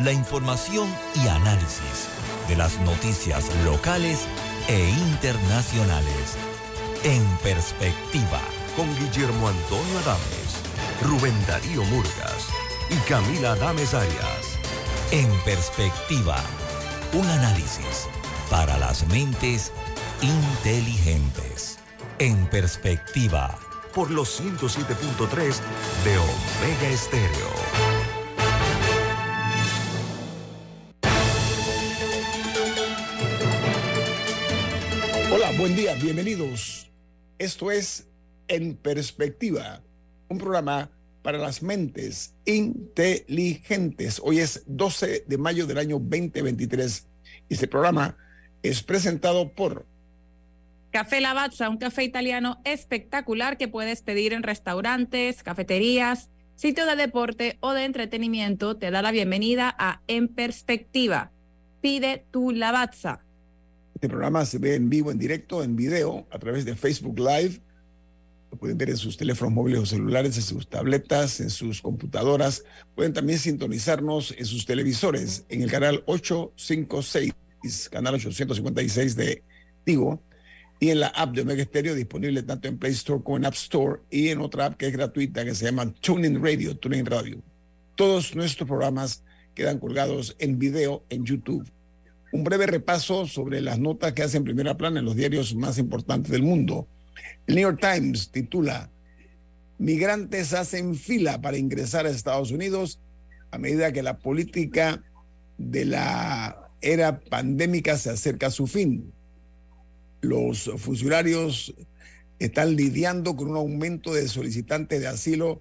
La información y análisis de las noticias locales e internacionales. En Perspectiva, con Guillermo Antonio Adames, Rubén Darío Murgas y Camila Adames Arias. En Perspectiva, un análisis para las mentes inteligentes. En Perspectiva, por los 107.3 de Omega Estéreo. Hola, buen día, bienvenidos. Esto es En Perspectiva, un programa para las mentes inteligentes. Hoy es 12 de mayo del año 2023 y este programa es presentado por Café Lavazza, un café italiano espectacular que puedes pedir en restaurantes, cafeterías, sitios de deporte o de entretenimiento. Te da la bienvenida a En Perspectiva. Pide tu Lavazza. Este programa se ve en vivo, en directo, en video, a través de Facebook Live. Lo pueden ver en sus teléfonos móviles o celulares, en sus tabletas, en sus computadoras. Pueden también sintonizarnos en sus televisores en el canal 856, canal 856 de Tigo y en la app de Omega Stereo disponible tanto en Play Store como en App Store y en otra app que es gratuita que se llama TuneIn Radio, TuneIn Radio. Todos nuestros programas quedan colgados en video en YouTube. Un breve repaso sobre las notas que hacen primera plana en los diarios más importantes del mundo. El New York Times titula Migrantes hacen fila para ingresar a Estados Unidos a medida que la política de la era pandémica se acerca a su fin los funcionarios están lidiando con un aumento de solicitantes de asilo,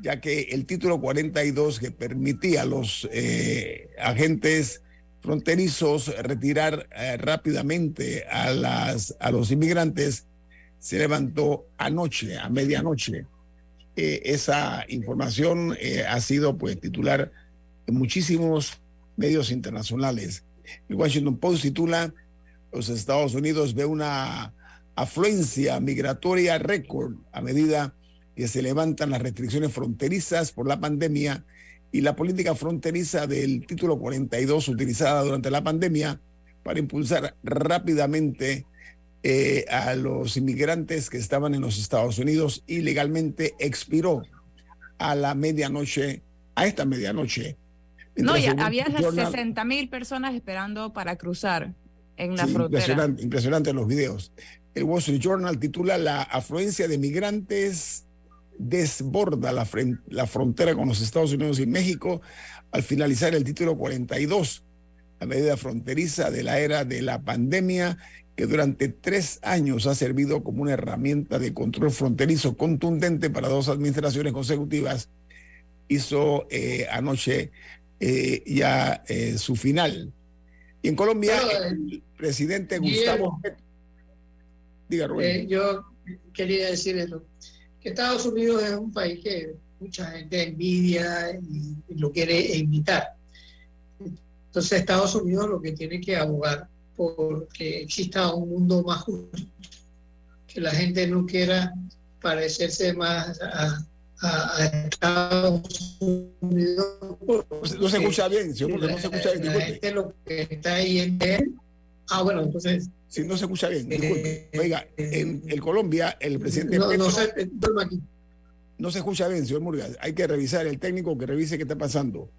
ya que el título 42 que permitía a los eh, agentes fronterizos retirar eh, rápidamente a, las, a los inmigrantes se levantó anoche, a medianoche. Eh, esa información ha sido pues titular en muchísimos medios internacionales. El Washington Post titula los Estados Unidos ve una afluencia migratoria récord a medida que se levantan las restricciones fronterizas por la pandemia y la política fronteriza del título 42 utilizada durante la pandemia para impulsar rápidamente eh, a los inmigrantes que estaban en los Estados Unidos ilegalmente expiró a la medianoche, a esta medianoche. No, ya había 60 mil personas esperando para cruzar en la frontera. Impresionante, impresionante los videos. El Wall Street Journal titula La afluencia de migrantes desborda la, la frontera con los Estados Unidos y México al finalizar el título 42, la medida fronteriza de la era de la pandemia que durante tres años ha servido como una herramienta de control fronterizo contundente para dos administraciones consecutivas, hizo eh, anoche eh, ya eh, su final. Y en Colombia, el presidente Gustavo Diga, eh, yo quería decir eso, que Estados Unidos es un país que mucha gente envidia y, lo quiere imitar. Entonces Estados Unidos lo que tiene que abogar por que exista un mundo más justo, que la gente no quiera parecerse más a, a, Estados Unidos. No se escucha bien, señor, porque no se escucha bien. La gente lo que está ahí en Ah, bueno, entonces. Sí, no se escucha bien. Disculpe. Eh, Oiga, en el Colombia, el presidente. No, no, se, no se escucha bien, señor Murgas. Hay que revisar el técnico que revise qué está pasando.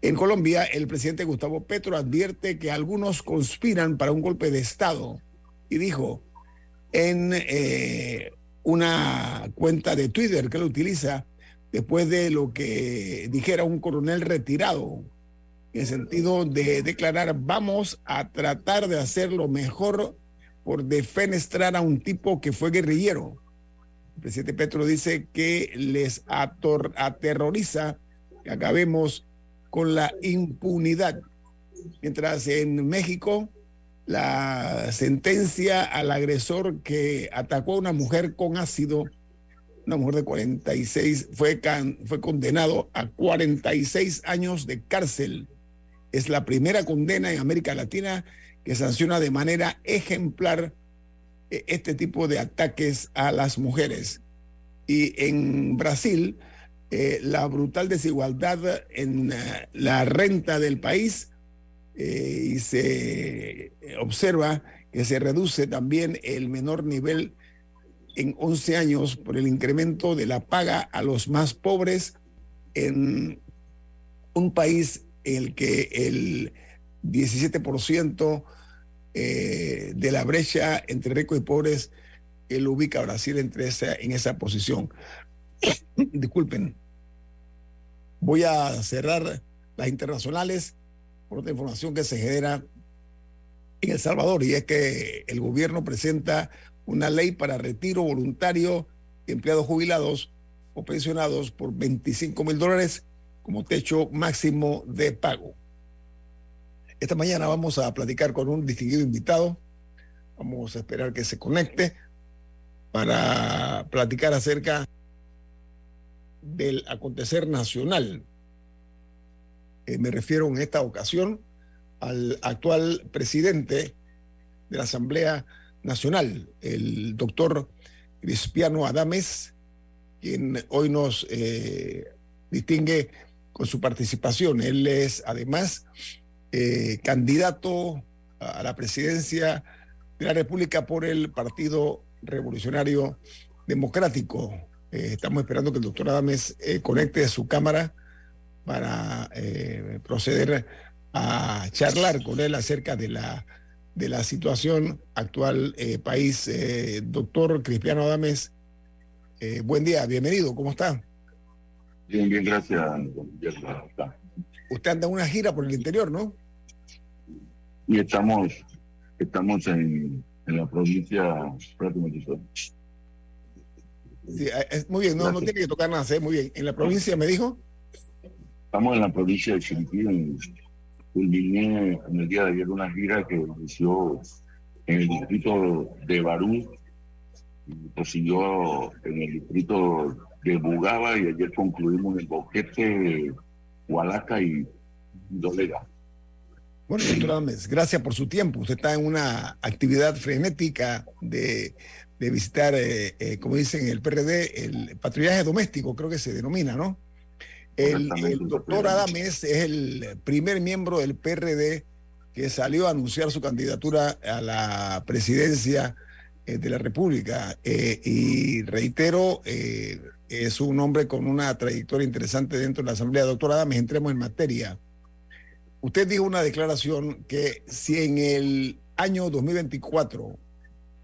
En Colombia, el presidente Gustavo Petro advierte que algunos conspiran para un golpe de Estado y dijo en eh, una cuenta de Twitter que él utiliza después de lo que dijera un coronel retirado, en el sentido de declarar, vamos a tratar de hacer lo mejor por defenestrar a un tipo que fue guerrillero. El presidente Petro dice que les aterroriza que acabemos con la impunidad. Mientras en México la sentencia al agresor que atacó a una mujer con ácido, una mujer de 46, fue, fue condenado a 46 años de cárcel. Es la primera condena en América Latina que sanciona de manera ejemplar eh, este tipo de ataques a las mujeres. Y en Brasil, eh, la brutal desigualdad en eh, la renta del país y se observa que se reduce también el menor nivel en 11 años por el incremento de la paga a los más pobres en un país en el que el 17% eh, de la brecha entre ricos y pobres él ubica a Brasil entre esa, en esa posición. Disculpen. Voy a cerrar las internacionales por otra información que se genera en El Salvador y es que el gobierno presenta una ley para retiro voluntario de empleados jubilados o pensionados por 25 mil dólares como techo máximo de pago. Esta mañana vamos a platicar con un distinguido invitado. Vamos a esperar que se conecte para platicar acerca del acontecer nacional. Eh, me refiero en esta ocasión al actual presidente de la Asamblea Nacional, el doctor Cristiano Adames, quien hoy nos eh, distingue con su participación. Él es además eh, candidato a la presidencia de la República por el Partido Revolucionario Democrático. Eh, estamos esperando que el doctor Adames conecte su cámara para proceder a charlar con él acerca de la de la situación actual eh, país. Eh, doctor Cristiano Adames, eh, buen día, bienvenido, ¿cómo está? Bien, bien, gracias. Usted anda en una gira por el interior, ¿no? Y estamos, estamos en, en la provincia. Sí, es, muy bien, no, no tiene que tocar nada, muy bien. ¿En la provincia me dijo? Estamos en la provincia de Chiriquí, en, culminé en el día de ayer una gira que inició en el distrito de Barú, y prosiguió en el distrito de Bugaba y ayer concluimos en el Boquete, Hualaca y Dolega. Bueno, doctor Ames, gracias por su tiempo. Usted está en una actividad frenética de, de visitar, eh, eh, como dicen el PRD, el patrullaje doméstico, creo que se denomina, ¿no? El, doctor Adames es el primer miembro del PRD que salió a anunciar su candidatura a la presidencia eh, de la República. Eh, y reitero, eh, es un hombre con una trayectoria interesante dentro de la Asamblea. Doctor Adames, entremos en materia. Usted dijo una declaración que si en el año 2024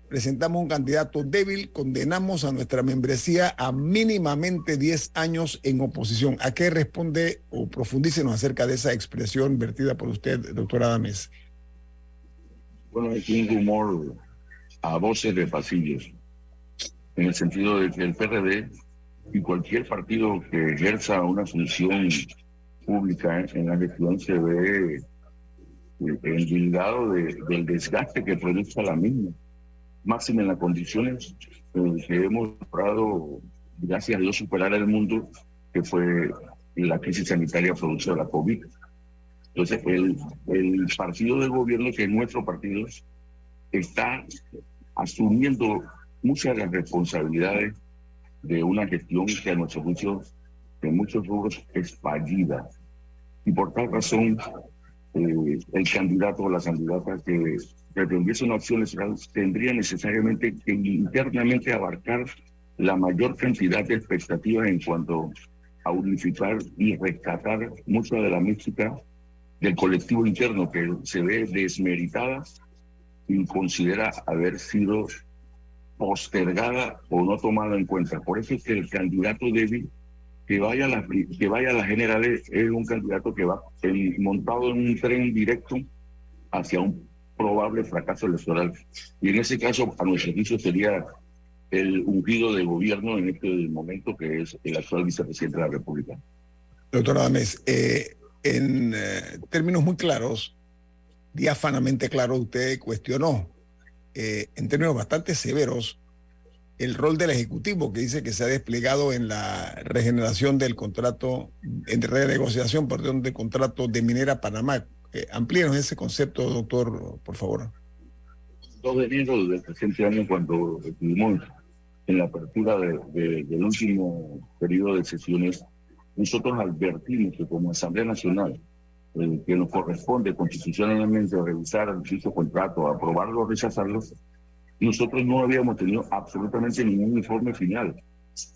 presentamos un candidato débil, condenamos a nuestra membresía a mínimamente 10 años en oposición. ¿A qué responde o profundícenos acerca de esa expresión vertida por usted, doctor Adames? Bueno, es un rumor a voces de pasillos, en el sentido de que el PRD y cualquier partido que ejerza una función pública en la gestión se ve eh, endilgado de, del desgaste que produce la misma máxima en las condiciones eh, que hemos logrado, gracias a Dios, superar el mundo, que fue la crisis sanitaria producida de la COVID. Entonces, el, el partido de gobierno, que es nuestro partido, está asumiendo muchas de las responsabilidades de una gestión que a nuestro juicio, en muchos rubros, es fallida. Y por tal razón, eh, el candidato o la candidata que pretendiese una opción electoral tendría necesariamente que internamente abarcar la mayor cantidad de expectativas en cuanto a unificar y rescatar mucha de la música del colectivo interno que se ve desmeritada y considera haber sido postergada o no tomada en cuenta. Por eso es que el candidato débil que vaya a las que vaya a las generales es un candidato que va montado en un tren directo hacia un probable fracaso electoral. Y en ese caso, a nuestro juicio, sería el ungido de gobierno en este momento, que es el actual vicepresidente de la República. Doctor Adames, eh, en eh, términos muy claros, diáfanamente claro, usted cuestionó, eh, en términos bastante severos, el rol del Ejecutivo, que dice que se ha desplegado en la regeneración del contrato, en renegociación, perdón, del contrato de Minera Panamá. Eh, amplíenos ese concepto, doctor, por favor. 2 de enero del presente año, cuando estuvimos en la apertura del último periodo de sesiones, nosotros advertimos que como Asamblea Nacional, eh, que nos corresponde constitucionalmente revisar dicho contrato, aprobarlo o rechazarlo, nosotros no habíamos tenido absolutamente ningún informe final,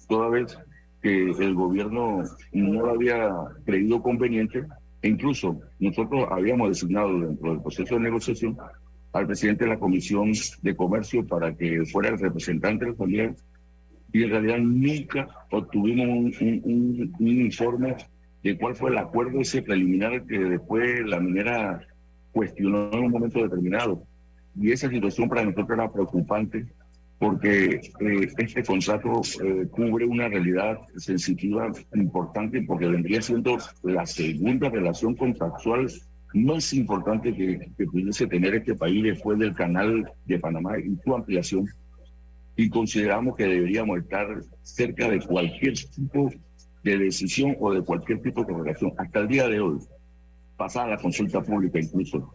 toda vez que el gobierno no lo había creído conveniente e incluso nosotros habíamos designado dentro del proceso de negociación al presidente de la Comisión de Comercio para que fuera el representante de la familia y en realidad nunca obtuvimos un, informe de cuál fue el acuerdo ese preliminar que después la minera cuestionó en un momento determinado. Y esa situación para nosotros era preocupante porque eh, este contrato eh, cubre una realidad sensitiva importante porque vendría siendo la segunda relación contractual más importante que, que pudiese tener este país después del canal de Panamá y su ampliación y consideramos que deberíamos estar cerca de cualquier tipo de decisión o de cualquier tipo de relación. Hasta el día de hoy, pasada la consulta pública incluso,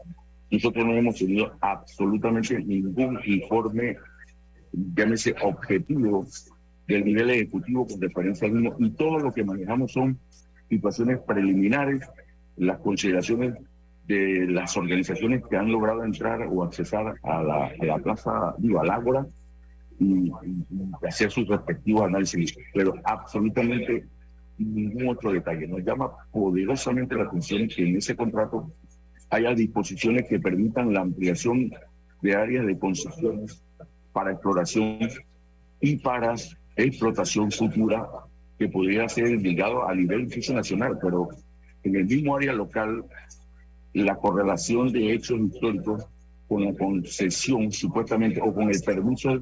nosotros no hemos tenido absolutamente ningún informe, llámese objetivo, del nivel ejecutivo con referencia al mismo, y todo lo que manejamos son situaciones preliminares, las consideraciones de las organizaciones que han logrado entrar o accesar a la, a la plaza, digo, al ágora, y, hacer sus respectivos análisis, pero absolutamente ningún otro detalle. Nos llama poderosamente la atención que en ese contrato haya disposiciones que permitan la ampliación de áreas de concesiones para exploración y para explotación futura que podría ser ligado a nivel incluso nacional, pero en el mismo área local la correlación de hechos históricos con la concesión supuestamente o con el permiso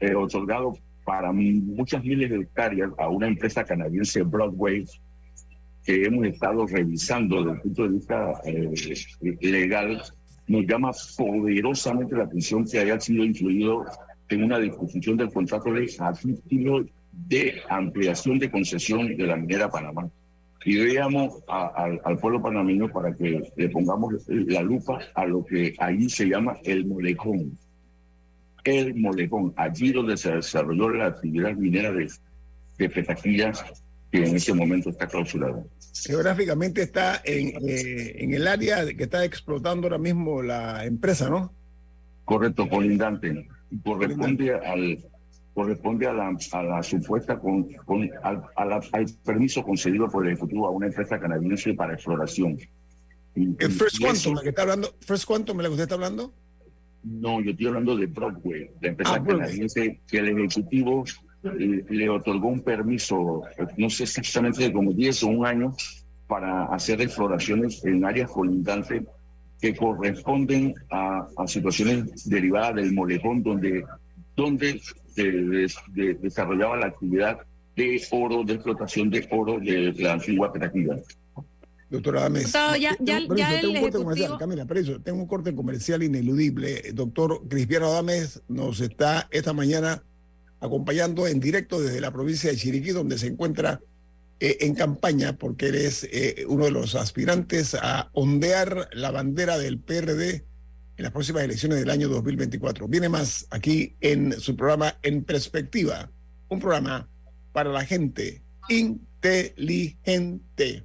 eh, otorgado para muchas miles de hectáreas a una empresa canadiense, Broadway, que hemos estado revisando desde el punto de vista eh, legal, nos llama poderosamente la atención que haya sido incluido en una disposición del contrato de a título de ampliación de concesión de la minera Panamá. Y veamos al pueblo panameño para que le pongamos la lupa a lo que ahí se llama el molecón el Molejón, allí donde se desarrolló la actividad minera de, de Petaquillas, que en ese momento está clausurada. Geográficamente está en, eh, en el área que está explotando ahora mismo la empresa, ¿no? Correcto, colindante. Corresponde al corresponde a la, a la supuesta con, con al, al, permiso concedido por el Ejecutivo a una empresa canadiense para exploración. ¿El First Quantum, la que está hablando, First Quantum, la que usted está hablando? No, yo estoy hablando de Broadway, la empresa ah, canadiense que el ejecutivo eh, le otorgó un permiso, no sé exactamente de como 10 o un año, para hacer exploraciones en áreas colindantes que corresponden a, situaciones derivadas del molejón donde, donde se desarrollaba la actividad de oro, de explotación de oro de la antigua Petaquilla. Doctora Adames. ya, ya, ya tengo, un corte comercial, Camila, tengo un corte comercial ineludible. Doctor Cristiano Adames nos está esta mañana acompañando en directo desde la provincia de Chiriquí, donde se encuentra eh, en campaña, porque eres eh, uno de los aspirantes a ondear la bandera del PRD en las próximas elecciones del año 2024. Viene más aquí en su programa En Perspectiva, un programa para la gente inteligente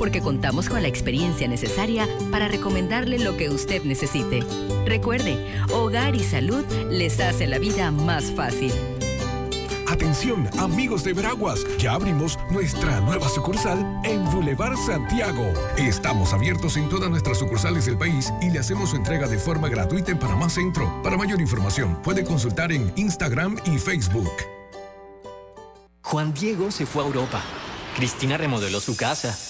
porque contamos con la experiencia necesaria para recomendarle lo que usted necesite. Recuerde, Hogar y Salud les hace la vida más fácil. Atención, amigos de Veraguas, ya abrimos nuestra nueva sucursal en Boulevard Santiago. Estamos abiertos en todas nuestras sucursales del país y le hacemos su entrega de forma gratuita en Panamá Centro. Para mayor información, puede consultar en Instagram y Facebook. Juan Diego se fue a Europa. Cristina remodeló su casa.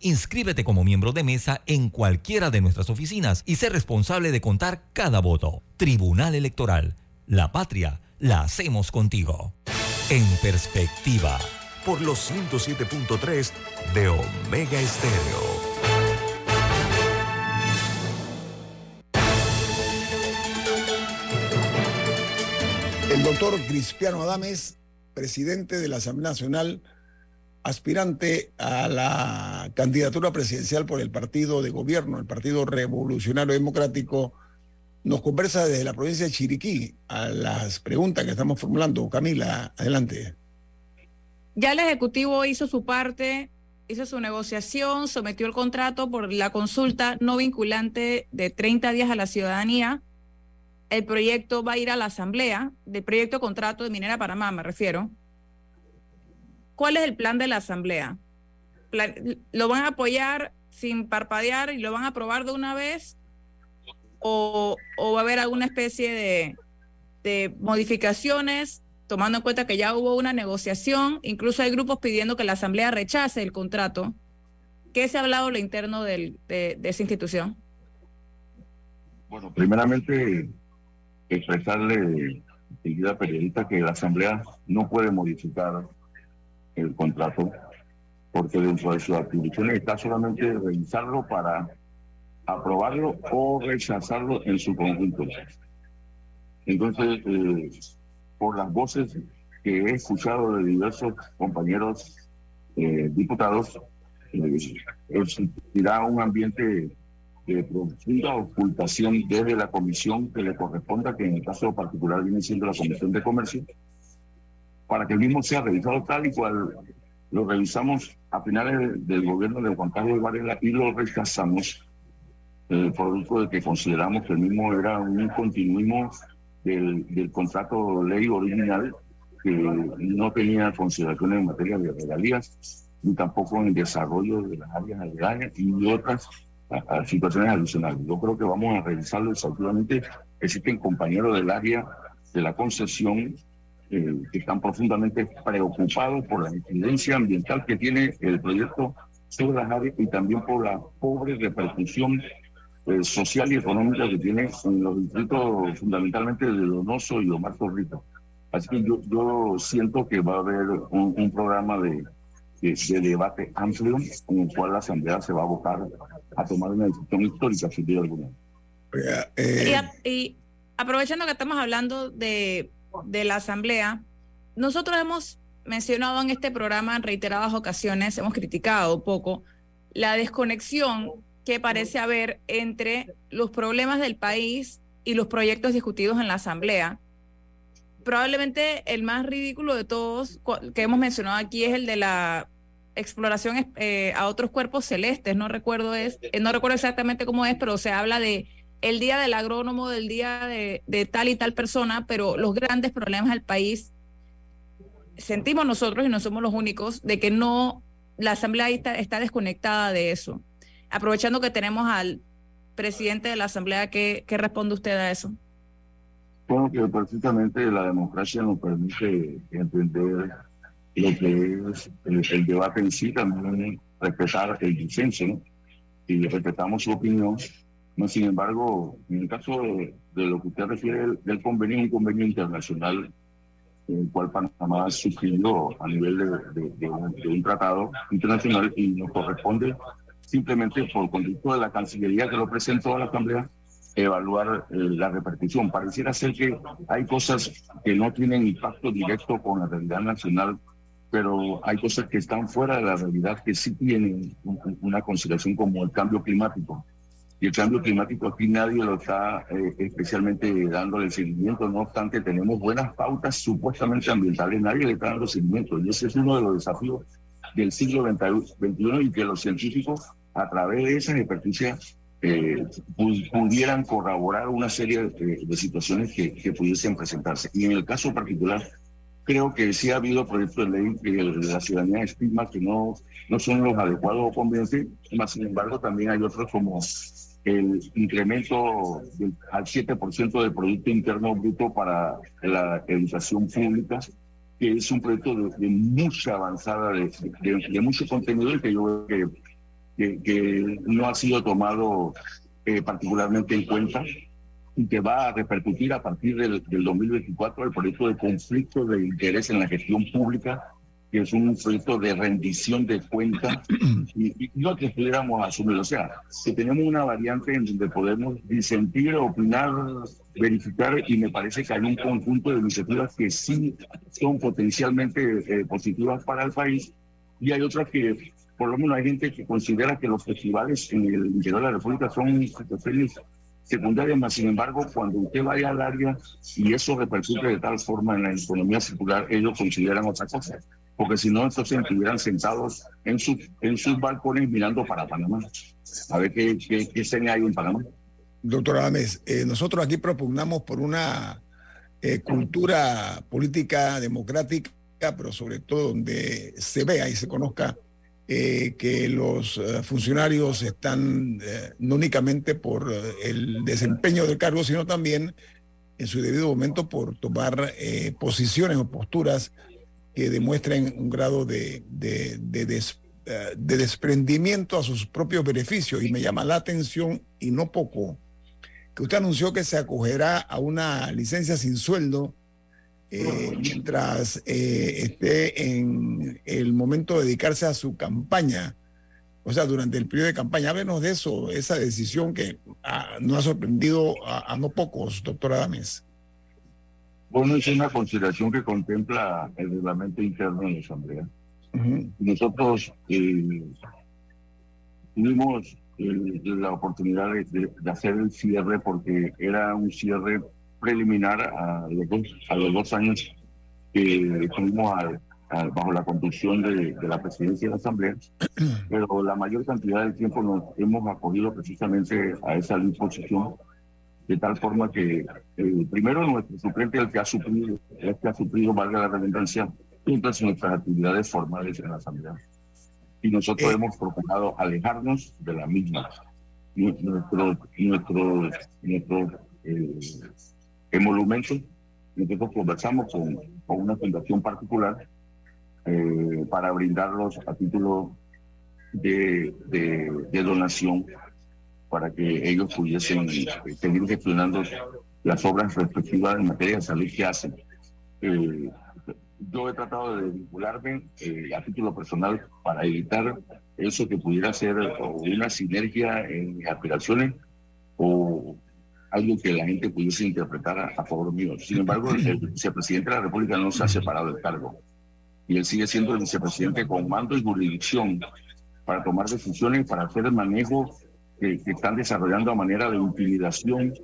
Inscríbete como miembro de mesa en cualquiera de nuestras oficinas y sé responsable de contar cada voto. Tribunal Electoral. La patria la hacemos contigo. En perspectiva por los 107.3 de Omega Estéreo. El doctor Cristiano Adames, presidente de la Asamblea Nacional, aspirante a la candidatura presidencial por el partido de gobierno, el Partido Revolucionario Democrático, nos conversa desde la provincia de Chiriquí a las preguntas que estamos formulando. Camila, adelante. Ya el Ejecutivo hizo su parte, hizo su negociación, sometió el contrato por la consulta no vinculante de 30 días a la ciudadanía. El proyecto va a ir a la Asamblea, del proyecto contrato de Minera Panamá, me refiero. ¿Cuál es el plan de la Asamblea? ¿Lo van a apoyar sin parpadear y lo van a aprobar de una vez? ¿O, va a haber alguna especie de, de modificaciones tomando en cuenta que ya hubo una negociación, incluso hay grupos pidiendo que la Asamblea rechace el contrato. ¿Qué se ha hablado lo interno de, esa institución? Bueno, primeramente expresarle, querida periodista, que la Asamblea no puede modificar el contrato porque dentro de sus atribuciones está solamente revisarlo para aprobarlo o rechazarlo en su conjunto. Entonces, eh, por las voces que he escuchado de diversos compañeros eh, diputados, eh, existirá un ambiente de profunda ocultación desde la comisión que le corresponda, que en el caso particular viene siendo la Comisión de Comercio, para que el mismo sea revisado tal y cual lo revisamos a finales del gobierno de Juan Carlos Varela y lo rechazamos, eh, producto de que consideramos que el mismo era un continuismo del, contrato ley original que no tenía consideraciones en materia de regalías ni tampoco en el desarrollo de las áreas aledañas y otras situaciones adicionales. Yo creo que vamos a revisarlo exhaustivamente. Existen compañeros del área de la concesión eh, que están profundamente preocupados por la incidencia ambiental que tiene el proyecto sobre las áreas y también por la pobre repercusión eh, social y económica que tiene en los distritos fundamentalmente de Donoso y Omar Torrito. Así que yo, yo siento que va a haber un, programa de, de, debate amplio en el cual la Asamblea se va a abocar a tomar una decisión histórica, sin duda alguna. Eh, y, aprovechando que estamos hablando de, de la Asamblea, nosotros hemos mencionado en este programa en reiteradas ocasiones, hemos criticado poco la desconexión que parece haber entre los problemas del país y los proyectos discutidos en la Asamblea. Probablemente el más ridículo de todos que hemos mencionado aquí es el de la exploración eh, a otros cuerpos celestes. No recuerdo es, eh, no recuerdo exactamente cómo es, pero se habla de el día del agrónomo, del día de, tal y tal persona, pero los grandes problemas del país sentimos nosotros y no somos los únicos de que no la asamblea está desconectada de eso aprovechando que tenemos al presidente de la Asamblea, ¿qué, qué responde usted a eso? Bueno, que precisamente la democracia nos permite entender lo que es el, debate en sí, también respetar el disenso, ¿no? Y respetamos su opinión. No, sin embargo, en el caso de, lo que usted refiere del, convenio, un convenio internacional, en el cual Panamá suscribió a nivel de, de, un, tratado internacional y nos corresponde simplemente por conducto de la Cancillería que lo presentó a la Asamblea, evaluar eh, la repercusión. Pareciera ser que hay cosas que no tienen impacto directo con la realidad nacional, pero hay cosas que están fuera de la realidad que sí tienen una consideración como el cambio climático. Y el cambio climático aquí nadie lo está eh, especialmente dándole seguimiento, no obstante tenemos buenas pautas supuestamente ambientales, nadie le está dando seguimiento. Y ese es uno de los desafíos del siglo XXI y que los científicos a través de esas experticias eh, pudieran corroborar una serie de, situaciones que, que, pudiesen presentarse. Y en el caso particular creo que sí ha habido proyectos de ley que la ciudadanía estima que no, no son los adecuados o convenientes, más sin embargo también hay otros como el incremento al 7% del Producto Interno Bruto para la educación pública, que es un proyecto de, mucha avanzada, de, de, mucho contenido y que yo creo que, que, no ha sido tomado eh, particularmente en cuenta y que va a repercutir a partir del, del 2024 el proyecto de conflicto de interés en la gestión pública que es un proyecto de rendición de cuentas y, no que pudiéramos asumir. O sea, que tenemos una variante en donde podemos disentir, opinar, verificar y me parece que hay un conjunto de iniciativas que sí son potencialmente eh, positivas para el país y hay otras que por lo menos hay gente que considera que los festivales en el interior de la República son situaciones secundarias, más sin embargo, cuando usted vaya al área y eso repercute de tal forma en la economía circular, ellos consideran otra cosa porque si no, entonces estuvieran sentados en, su, en sus balcones mirando para Panamá. A ver qué, qué, qué hay en Panamá. Doctor Adames, eh, nosotros aquí propugnamos por una eh, cultura política democrática, pero sobre todo donde se vea y se conozca eh, que los funcionarios están no únicamente por el desempeño del cargo, sino también en su debido momento por tomar posiciones o posturas que demuestren un grado de, de, de, eh, de, desprendimiento a sus propios beneficios. Y me llama la atención, y no poco, que usted anunció que se acogerá a una licencia sin sueldo eh, mientras eh, esté en el momento de dedicarse a su campaña. O sea, durante el periodo de campaña, háblenos de eso, esa decisión que ah, no ha sorprendido a, a no pocos, doctora Dames. Bueno, es una consideración que contempla el reglamento interno de la Asamblea. Nosotros eh, tuvimos eh, la oportunidad de, hacer el cierre porque era un cierre preliminar a los dos, a los dos años que estuvimos bajo la conducción de, de, la presidencia de la Asamblea, pero la mayor cantidad del tiempo nos hemos acogido precisamente a esa disposición de tal forma que eh, primero nuestro suplente el que ha suplido, el que ha suplido, valga la redundancia, mientras nuestras actividades formales en la Asamblea. Y nosotros eh. hemos procurado alejarnos de la misma. Nuestro, nuestro, nuestro eh, emolumento, nosotros conversamos con, con una fundación particular eh, para brindarlos a título de, de, de donación para que ellos pudiesen eh, seguir gestionando las obras respectivas en materia de salud que hacen. Eh, yo he tratado de vincularme eh, a título personal para evitar eso que pudiera ser una sinergia en aspiraciones o algo que la gente pudiese interpretar a, favor mío. Sin embargo, el vicepresidente de la República no se ha separado del cargo y él sigue siendo el vicepresidente con mando y jurisdicción para tomar decisiones, para hacer el manejo que, están desarrollando a manera de intimidación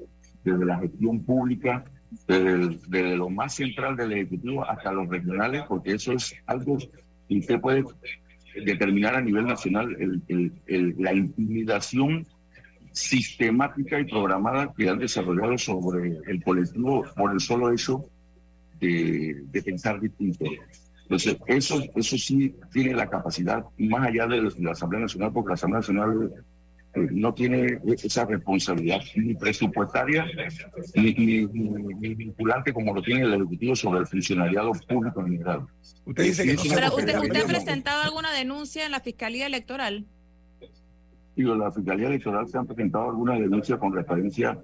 desde la gestión pública, desde, lo más central del Ejecutivo hasta los regionales, porque eso es algo que usted puede determinar a nivel nacional, el, la intimidación sistemática y programada que han desarrollado sobre el colectivo por el solo hecho de, de pensar distinto. Entonces, eso, eso sí tiene la capacidad, más allá de la Asamblea Nacional, porque la Asamblea Nacional no tiene esa responsabilidad ni presupuestaria ni, vinculante como lo tiene el Ejecutivo sobre el funcionariado público en general. Usted dice que usted, ha presentado alguna denuncia en la Fiscalía Electoral? Digo, la Fiscalía Electoral se han presentado algunas denuncias con referencia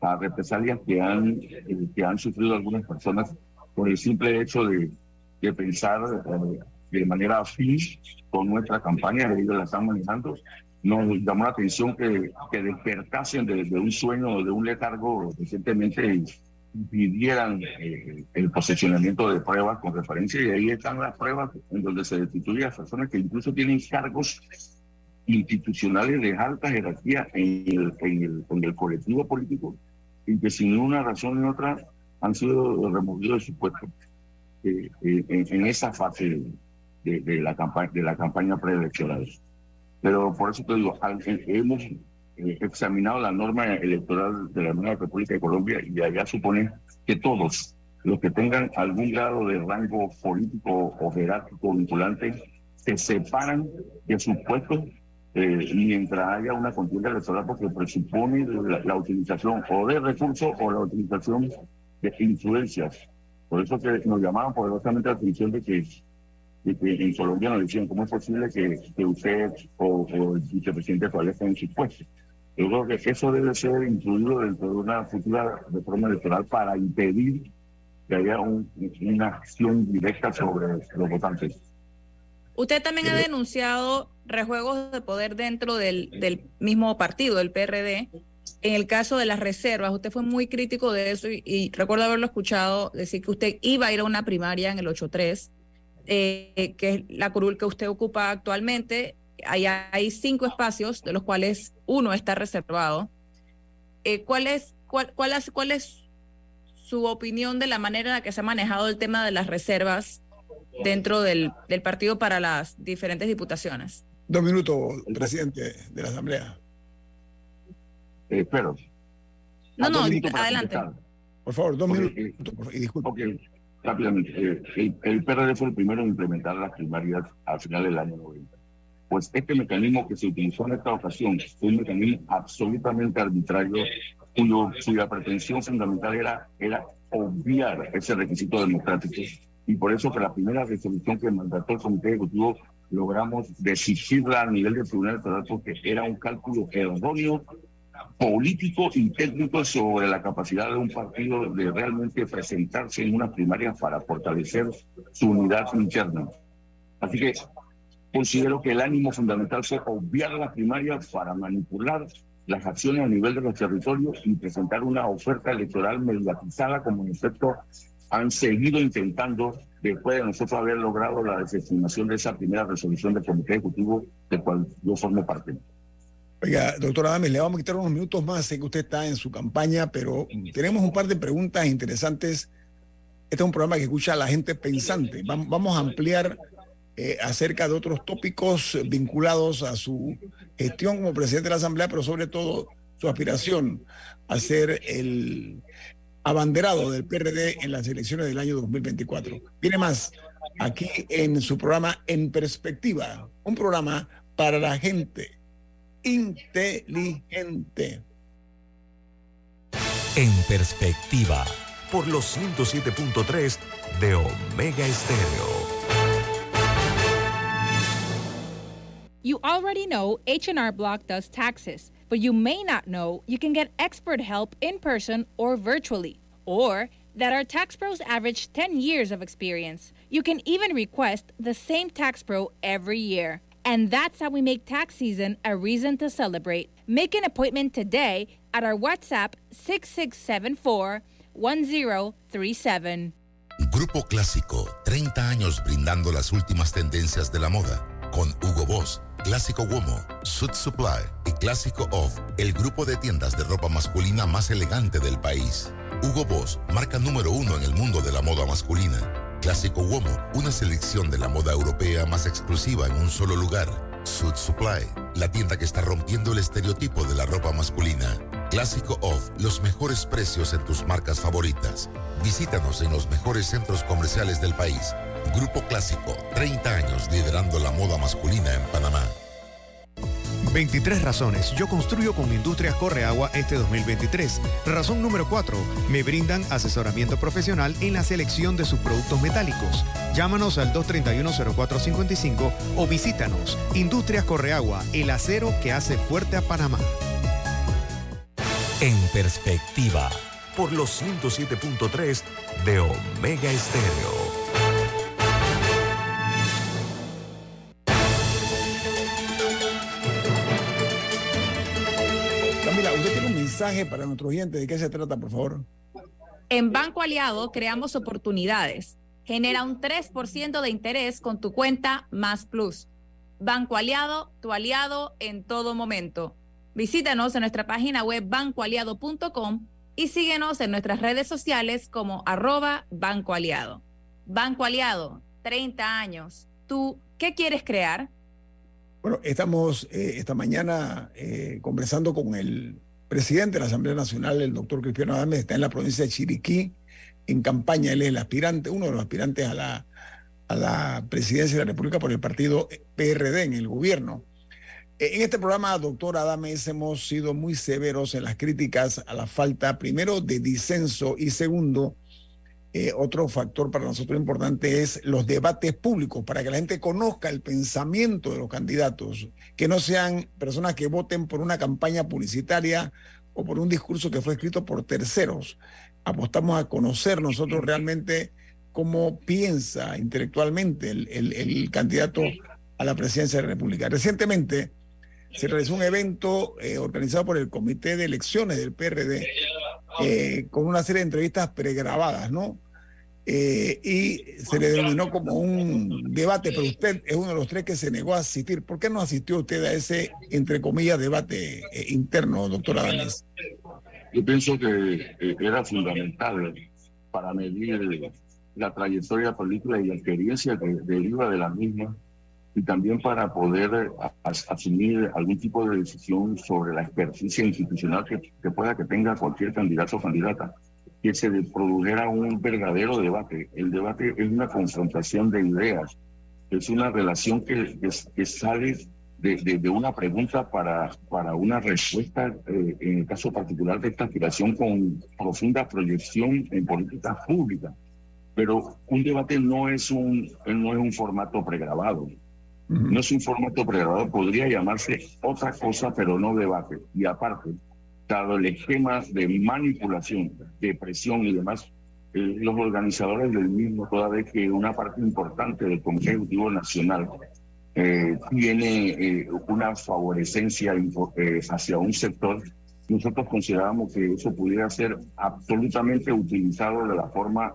a represalias que han, eh, que han sufrido algunas personas por el simple hecho de, de pensar eh, de manera afín con nuestra campaña, ellos la están manejando nos llamó la atención que, que despertasen de, un sueño, de un letargo recientemente pidieran eh, el posicionamiento de pruebas con referencia y ahí están las pruebas en donde se destituye a personas que incluso tienen cargos institucionales de alta jerarquía en el, en el, en el colectivo político y que sin una razón ni otra han sido removidos de su puesto eh, eh, en, esa fase de, la campaña de la campaña preelectoral. Pero por eso te digo, hemos eh, examinado la norma electoral de la Nueva República de Colombia y allá supone que todos, los que tengan algún grado de rango político o jerárquico vinculante se separan de sus puestos eh, mientras haya una contienda electoral porque presupone la, utilización o de recursos o la utilización de influencias. Por eso que nos llamaban poderosamente la atención de que, en Colombia nos decían cómo es posible que, que usted o, el vicepresidente todavía estén en sus puestos. Yo creo que eso debe ser incluido dentro de una futura reforma electoral para impedir que haya una acción directa sobre los votantes. Usted también ha denunciado rejuegos de poder dentro del, del, mismo partido, del PRD. En el caso de las reservas, usted fue muy crítico de eso y, recuerdo haberlo escuchado decir que usted iba a ir a una primaria en el 8-3, eh, que es la curul que usted ocupa actualmente. Ahí hay cinco espacios, de los cuales uno está reservado. Eh, ¿cuál, es, cuál, cuál, ¿Cuál es su opinión de la manera en la que se ha manejado el tema de las reservas dentro del, del partido para las diferentes diputaciones. Dos minutos, presidente de la Asamblea. Eh, espero. No, no, adelante. Por favor, dos minutos. y disculpe. Rápidamente. Eh, el, PRD fue el primero en implementar las primarias al final del año 90. Pues este mecanismo que se utilizó en esta ocasión fue un mecanismo absolutamente arbitrario cuya pretensión fundamental era, era obviar ese requisito democrático. Y por eso que la primera resolución que mandató el Comité Ejecutivo logramos desistirla a nivel del Tribunal Electoral porque era un cálculo erróneo político y técnico sobre la capacidad de un partido de realmente presentarse en una primaria para fortalecer su unidad interna. Así que considero que el ánimo fundamental fue obviar la primaria para manipular las acciones a nivel de los territorios y presentar una oferta electoral mediatizada como en efecto han seguido intentando después de nosotros haber logrado la desestimación de esa primera resolución del Comité Ejecutivo del cual yo formo parte. Oiga, doctora Adames, le vamos a quitar unos minutos más, sé que usted está en su campaña, pero tenemos un par de preguntas interesantes. Este es un programa que escucha a la gente pensante. Vamos a ampliar eh, acerca de otros tópicos vinculados a su gestión como presidente de la Asamblea, pero sobre todo su aspiración a ser el abanderado del PRD en las elecciones del año 2024. Viene más aquí en su programa En Perspectiva, un programa para la gente inteligente. En Perspectiva, por los 107.3 de Omega Estéreo. You already know H&R Block does taxes, but you may not know you can get expert help in person or virtually, or that our tax pros average 10 years of experience. You can even request the same tax pro every year. And that's how we make tax season a reason to celebrate. Make an appointment today at our WhatsApp 6674 1037. Grupo Clásico, 30 años brindando las últimas tendencias de la moda. Con Hugo Boss Clásico Womo, Suit Supply y Clásico Off, el grupo de tiendas de ropa masculina más elegante del país. Hugo Boss, marca número uno en el mundo de la moda masculina. Clásico Womo, una selección de la moda europea más exclusiva en un solo lugar. Suit Supply, la tienda que está rompiendo el estereotipo de la ropa masculina. Clásico Off, los mejores precios en tus marcas favoritas. Visítanos en los mejores centros comerciales del país Grupo Clásico, 30 años liderando la moda masculina en Panamá. 23 razones. Yo construyo con Industrias Correagua este 2023. Razón número 4. Me brindan asesoramiento profesional en la selección de sus productos metálicos. Llámanos al 231-0455 o visítanos. Industrias Correagua, el acero que hace fuerte a Panamá. En perspectiva, por los 107.3 de Omega Estéreo. Mensaje para nuestros oyentes. ¿De qué se trata, por favor? En Banco Aliado creamos oportunidades. Genera un 3% de interés con tu cuenta Más Plus. Banco Aliado, tu aliado en todo momento. Visítanos en nuestra página web bancoaliado.com y síguenos en nuestras redes sociales como arroba Banco Aliado. Banco Aliado, 30 años. ¿Tú qué quieres crear? Bueno, estamos eh, esta mañana eh, conversando con el presidente de la Asamblea Nacional, el doctor Cristiano Adame, está en la provincia de Chiriquí, en campaña, él es el aspirante, uno de los aspirantes a la, a la presidencia de la República por el partido PRD en el gobierno. En este programa, doctor Adames, hemos sido muy severos en las críticas a la falta, primero, de disenso y segundo, eh, otro factor para nosotros importante es los debates públicos, para que la gente conozca el pensamiento de los candidatos, que no sean personas que voten por una campaña publicitaria o por un discurso que fue escrito por terceros. Apostamos a conocer nosotros realmente cómo piensa intelectualmente el, el, candidato a la presidencia de la República. Recientemente se realizó un evento eh, organizado por el Comité de Elecciones del PRD eh, con una serie de entrevistas pregrabadas, ¿no? Eh, y se le denominó como un debate, pero usted es uno de los tres que se negó a asistir. ¿Por qué no asistió usted a ese, entre comillas, debate interno, doctora Danés? Yo pienso que era fundamental para medir la trayectoria política y la experiencia que deriva de la misma y también para poder asumir algún tipo de decisión sobre la experticia institucional que, que pueda que tenga cualquier candidato o candidata que se produjera un verdadero debate. El debate es una confrontación de ideas, es una relación que, que, sale de, de, una pregunta para, para una respuesta, eh, en el caso particular de esta aspiración con profunda proyección en políticas públicas. Pero un debate no es un, no es un formato pregrabado. No es un formato pregrabado, podría llamarse otra cosa, pero no debate. Y aparte, dado el esquema de manipulación, de presión y demás, eh, los organizadores del mismo, toda vez que una parte importante del Comité Ejecutivo Nacional eh, tiene eh, una favorecencia hacia un sector, nosotros considerábamos que eso pudiera ser absolutamente utilizado de la forma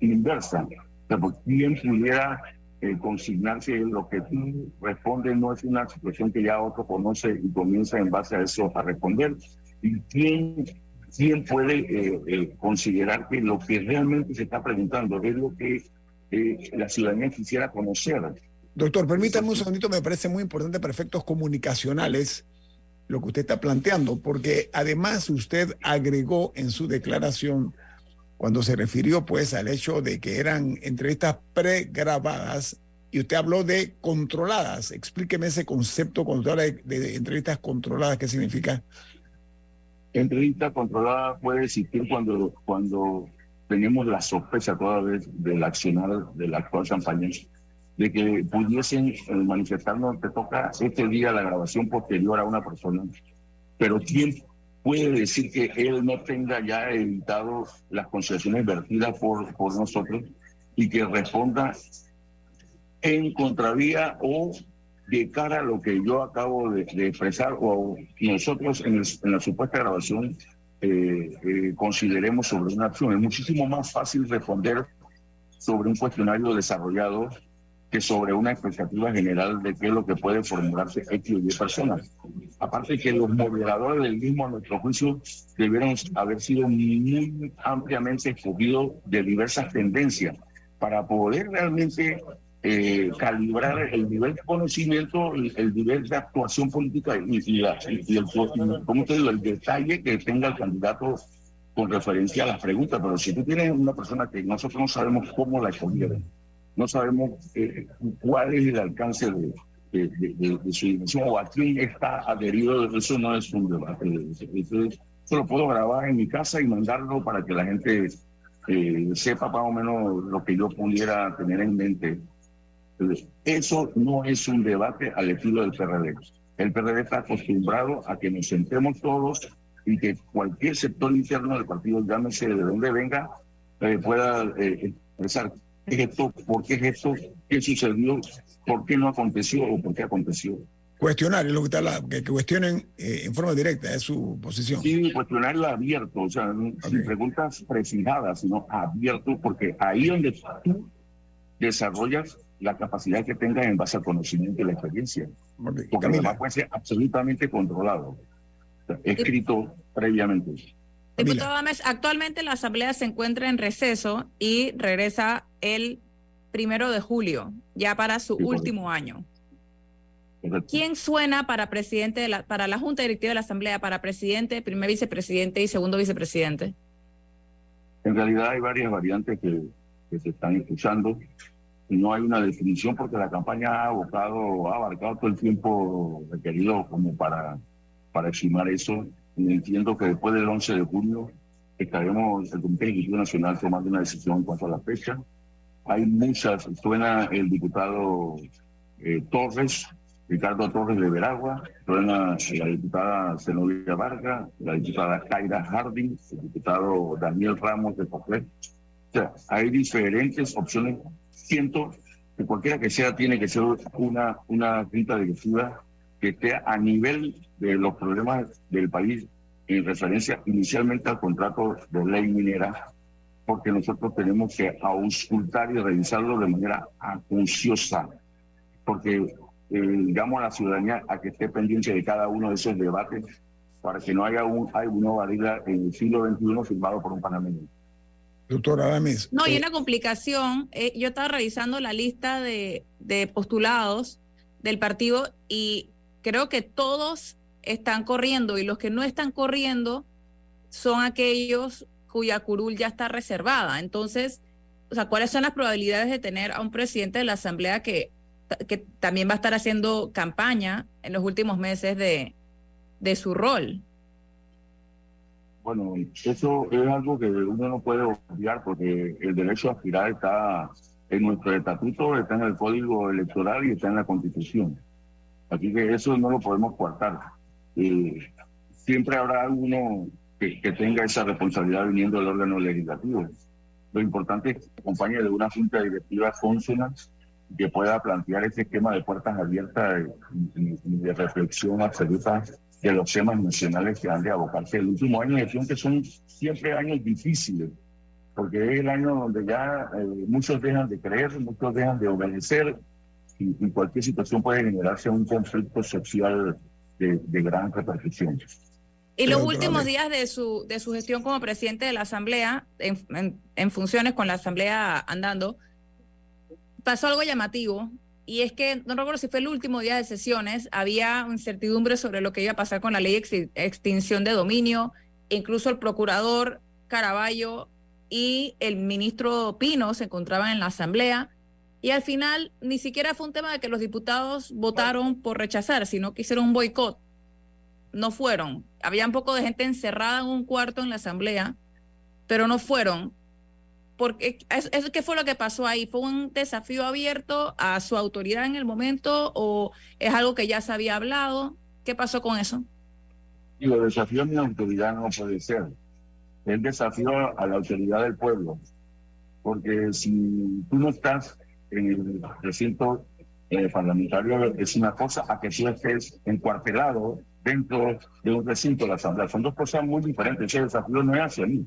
inversa. O sea, porque quien pudiera consignarse lo que tú respondes no es una situación que ya otro conoce y comienza en base a eso a responder, ¿Y quién, quién puede eh, eh, considerar que lo que realmente se está preguntando es lo que eh, la ciudadanía quisiera conocer? Doctor, permítame un segundito, me parece muy importante para efectos comunicacionales lo que usted está planteando, porque además usted agregó en su declaración, cuando se refirió pues al hecho de que eran entrevistas pregrabadas, y usted habló de controladas. Explíqueme ese concepto cuando de, de entrevistas controladas, ¿qué significa? entrevista controlada puede existir cuando, cuando tenemos la sospecha toda vez del accionar de la actual campaña de que pudiesen eh, manifestarnos que toca este día la grabación posterior a una persona. Pero ¿quién puede decir que él no tenga ya evitado las concesiones vertidas por, por nosotros y que responda en contravía o de cara a lo que yo acabo de, expresar o nosotros en, la supuesta grabación eh, eh, consideremos sobre una acción. Es muchísimo más fácil responder sobre un cuestionario desarrollado que sobre una expectativa general de qué es lo que puede formularse X o Y personas. Aparte que los moderadores del mismo, a nuestro juicio, debieron haber sido muy ampliamente escogidos de diversas tendencias para poder realmente eh, calibrar el nivel de conocimiento, el, el nivel de actuación política y, y, y el, ¿cómo te digo? el detalle que tenga el candidato con referencia a las preguntas. Pero si tú tienes una persona que nosotros no sabemos cómo la escogieron, no sabemos eh, cuál es el alcance de, de, su o a quién está adherido, eso no es un debate. Eso, eso lo puedo grabar en mi casa y mandarlo para que la gente eh, sepa más o menos lo que yo pudiera tener en mente eso no es un debate al estilo del PRD. El PRD está acostumbrado a que nos sentemos todos y que cualquier sector interno del partido, llámese de donde venga, eh, pueda expresar es esto, por qué es esto, qué sucedió, por qué no aconteció o por qué aconteció. Cuestionar es lo que está la, que, cuestionen eh, en forma directa, es su posición. Sí, cuestionarlo abierto, o sea, sin preguntas prefijadas, sino abierto, porque ahí donde tú desarrollas la capacidad que tenga en base al conocimiento y la experiencia. Porque además puede ser absolutamente controlado, escrito previamente. Diputado Ames, actualmente la Asamblea se encuentra en receso y regresa el primero de julio, ya para su último año. ¿Quién suena para presidente de la, para la Junta Directiva de la Asamblea, para presidente, primer vicepresidente y segundo vicepresidente? En realidad hay varias variantes que, que se están escuchando y no hay una definición porque la campaña ha abocado, ha abarcado todo el tiempo requerido como para, para estimar eso. Entiendo que después del 11 de junio estaremos el Comité Ejecutivo Nacional tomando una decisión en cuanto a la fecha. Hay muchas, suena el diputado eh, Torres, Ricardo Torres de Veragua, suena la diputada Zenobia Vargas, la diputada Kaira Harding, el diputado Daniel Ramos de Cofre. O sea, hay diferentes opciones. Siento que cualquiera que sea tiene que ser una, una junta directiva que esté a nivel de los problemas del país en referencia inicialmente al contrato de ley minera, porque nosotros tenemos que auscultar y revisarlo de manera acuciosa, porque eh, a la ciudadanía a que esté pendiente de cada uno de esos debates para que no haya un, hay una varilla en el siglo XXI firmado por un panameño. Doctora Adames. No, y una complicación. Eh, yo estaba revisando la lista de, de postulados del partido y creo que todos están corriendo y los que no están corriendo son aquellos cuya curul ya está reservada. Entonces, o sea, ¿cuáles son las probabilidades de tener a un presidente de la Asamblea que, también va a estar haciendo campaña en los últimos meses de, de su rol? Bueno, eso es algo que uno no puede obviar porque el derecho a aspirar está en nuestro estatuto, está en el código electoral y está en la constitución. Así que eso no lo podemos coartar siempre habrá alguno que, tenga esa responsabilidad viniendo del órgano legislativo. Lo importante es que acompañe de una junta directiva consona que pueda plantear ese esquema de puertas abiertas y, de reflexión absoluta de los temas nacionales que han de abocarse. El último año de que son siempre años difíciles, porque es el año donde ya eh, muchos dejan de creer, muchos dejan de obedecer y, y cualquier situación puede generarse un conflicto social de, gran repercusión. Y los últimos días de su, de su gestión como presidente de la Asamblea, en, en, funciones con la Asamblea andando, pasó algo llamativo. Y es que, no recuerdo si fue el último día de sesiones, había incertidumbre sobre lo que iba a pasar con la ley de extinción de dominio. Incluso el procurador Caraballo y el ministro Pino se encontraban en la Asamblea. Y al final ni siquiera fue un tema de que los diputados votaron por rechazar, sino que hicieron un boicot. No fueron. Había un poco de gente encerrada en un cuarto en la asamblea, pero no fueron. Porque eso, ¿Qué fue lo que pasó ahí? ¿Fue un desafío abierto a su autoridad en el momento o es algo que ya se había hablado? ¿Qué pasó con eso? Digo, desafío a mi autoridad no puede ser. Es desafío a la autoridad del pueblo. Porque si tú no estás en el recinto eh, parlamentario es una cosa a que tú estés encuartelado dentro de un recinto de la Asamblea. Son dos cosas muy diferentes. Ese desafío no es hacia mí,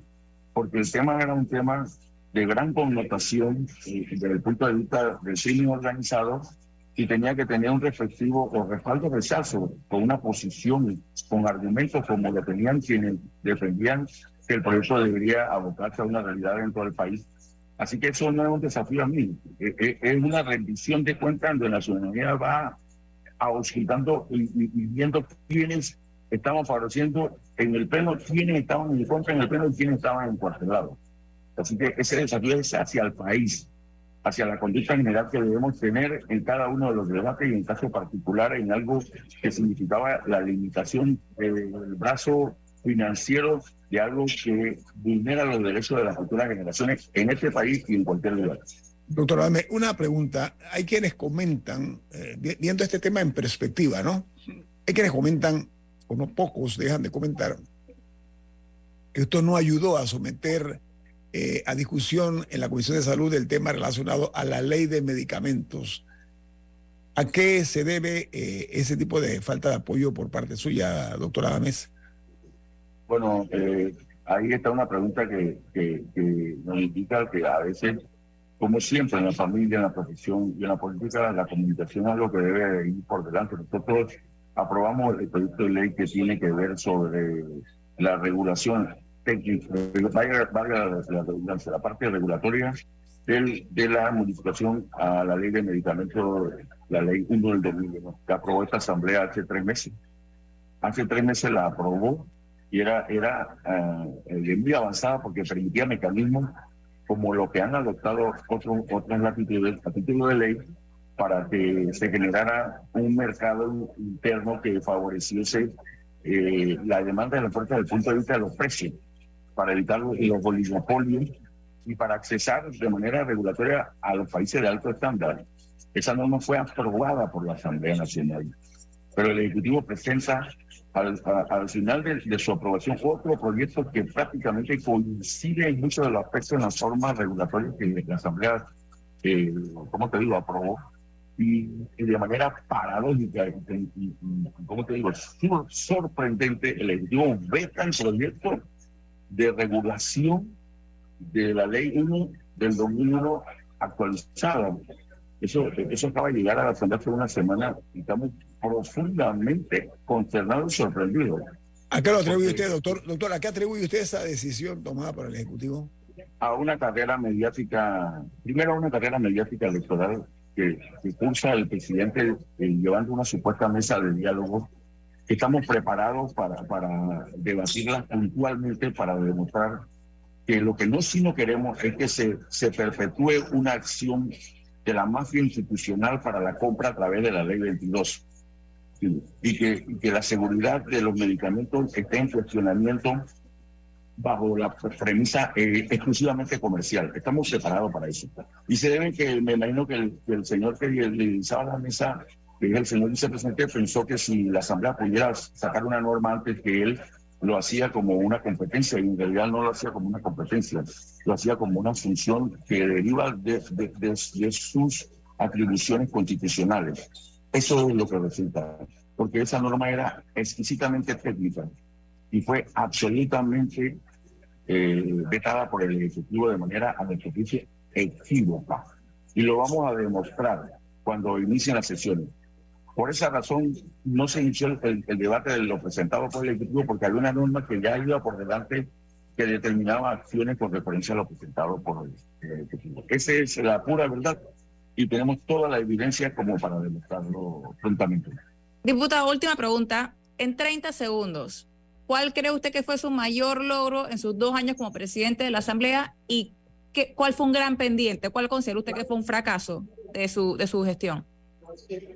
porque el tema era un tema de gran connotación eh, desde el punto de vista del crimen organizado y tenía que tener un reflexivo o respaldo rechazo con una posición, con argumentos como lo tenían quienes defendían que el proyecto debería abocarse a una realidad dentro del país Así que eso no es un desafío a mí, eh, eh, es una rendición de cuentas donde la ciudadanía va auscultando y, viendo quiénes estaban favoreciendo en el pleno, quiénes estaban en contra en el pleno y quiénes estaban encuartelados. Así que ese desafío es hacia el país, hacia la conducta general que debemos tener en cada uno de los debates y en caso particular en algo que significaba la limitación del brazo financiero de algo que vulnera los derechos de las futuras generaciones en este país y en cualquier lugar. Doctor Adame, una pregunta. Hay quienes comentan, eh, viendo este tema en perspectiva, ¿no? Hay quienes comentan, o no pocos dejan de comentar, que esto no ayudó a someter eh, a discusión en la Comisión de Salud el tema relacionado a la ley de medicamentos. ¿A qué se debe eh, ese tipo de falta de apoyo por parte suya, doctora Adames? Bueno, eh, ahí está una pregunta que, que, nos indica que a veces, como siempre en la familia, en la profesión y en la política, la comunicación es algo que debe ir por delante. Nosotros aprobamos el proyecto de ley que tiene que ver sobre la regulación técnica, la, la parte regulatoria del, de la modificación a la ley de medicamentos, la ley 1 del 2001, que aprobó esta asamblea hace tres meses. Hace tres meses la aprobó y era, era uh, muy avanzada porque permitía mecanismos como lo que han adoptado otros otras latitudes a de ley para que se generara un mercado interno que favoreciese eh, la demanda de la oferta desde el punto de vista de los precios, para evitar los, los oligopolios y para accesar de manera regulatoria a los países de alto estándar. Esa norma fue aprobada por la Asamblea Nacional, pero el Ejecutivo presenta al, final de, su aprobación otro proyecto que prácticamente coincide en muchos de los aspectos en las normas regulatorias que la Asamblea, eh, como te digo?, aprobó. Y, de manera paradójica, y, como te digo, sorprendente, el Ejecutivo veta el proyecto de regulación de la Ley 1 del 2001 actualizada. Eso, eso acaba de llegar a la Asamblea hace una semana y estamos profundamente consternado y sorprendido. ¿A qué lo atribuye usted, doctor? Doctor, ¿a qué atribuye usted esa decisión tomada por el Ejecutivo? A una carrera mediática, primero a una carrera mediática electoral que, impulsa el presidente eh, llevando una supuesta mesa de diálogo. Estamos preparados para, para debatirla puntualmente para demostrar que lo que no sí no queremos es que se, se perpetúe una acción de la mafia institucional para la compra a través de la ley 22 y que, que la seguridad de los medicamentos esté en cuestionamiento bajo la premisa eh, exclusivamente comercial. Estamos separados para eso. Y se debe que, me imagino que el, el señor que liderizaba la mesa, que es el señor vicepresidente, pensó que si la Asamblea pudiera sacar una norma antes que él, lo hacía como una competencia, y en realidad no lo hacía como una competencia, lo hacía como una función que deriva de, de, de sus atribuciones constitucionales. Eso es lo que resulta, porque esa norma era exquisitamente técnica y fue absolutamente eh, vetada por el Ejecutivo de manera, a nuestro juicio, equívoca. Y lo vamos a demostrar cuando inicien las sesiones. Por esa razón no se inició el, debate de lo presentado por el Ejecutivo porque había una norma que ya iba por delante que determinaba acciones con referencia a lo presentado por el Ejecutivo. Esa es la pura verdad y tenemos toda la evidencia como para demostrarlo prontamente. Diputado, última pregunta. En 30 segundos, ¿cuál cree usted que fue su mayor logro en sus dos años como presidente de la Asamblea y qué, cuál fue un gran pendiente? ¿Cuál considera usted que fue un fracaso de su, de su gestión?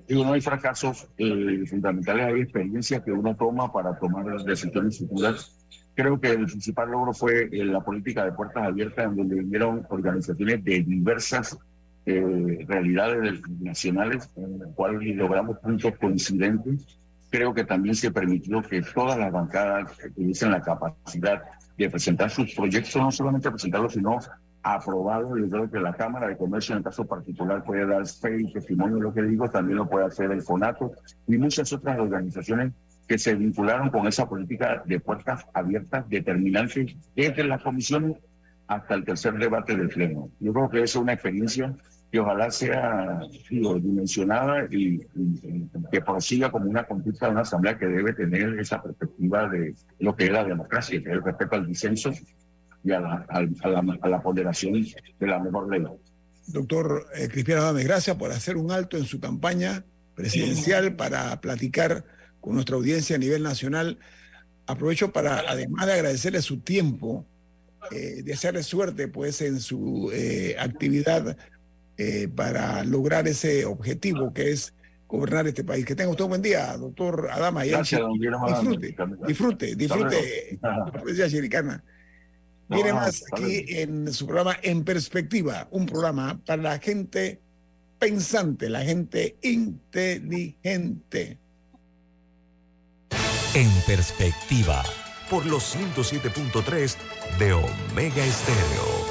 Digo, no hay fracasos eh, fundamentales, hay experiencias que uno toma para tomar las decisiones futuras. Creo que el principal logro fue eh, la política de puertas abiertas, en donde vinieron organizaciones de diversas eh, realidades nacionales en las cuales logramos puntos coincidentes. Creo que también se permitió que todas las bancadas tuviesen la capacidad de presentar sus proyectos, no solamente presentarlos, sino aprobarlos. Yo creo que la Cámara de Comercio, en el caso particular, puede dar fe y testimonio de lo que digo, también lo puede hacer el FONATO y muchas otras organizaciones que se vincularon con esa política de puertas abiertas determinantes entre las comisiones hasta el tercer debate del Pleno. Yo creo que es una experiencia que ojalá sea dimensionada y, que prosiga como una conquista de una asamblea que debe tener esa perspectiva de lo que es la democracia, que es el respeto al disenso y a la, a la, ponderación de la mejor ley. Doctor eh, Cristiano Adame, gracias por hacer un alto en su campaña presidencial para platicar con nuestra audiencia a nivel nacional. Aprovecho para, además de agradecerle su tiempo, eh, desearle suerte pues en su eh, actividad eh, para lograr ese objetivo que es gobernar este país. Que tenga usted un buen día, doctor Adama. Gracias, disfrute, disfrute, disfrute la presidencia chiricana. Viene más aquí en su programa En Perspectiva, un programa para la gente pensante, la gente inteligente. En Perspectiva, por los 107.3 de Omega Estéreo.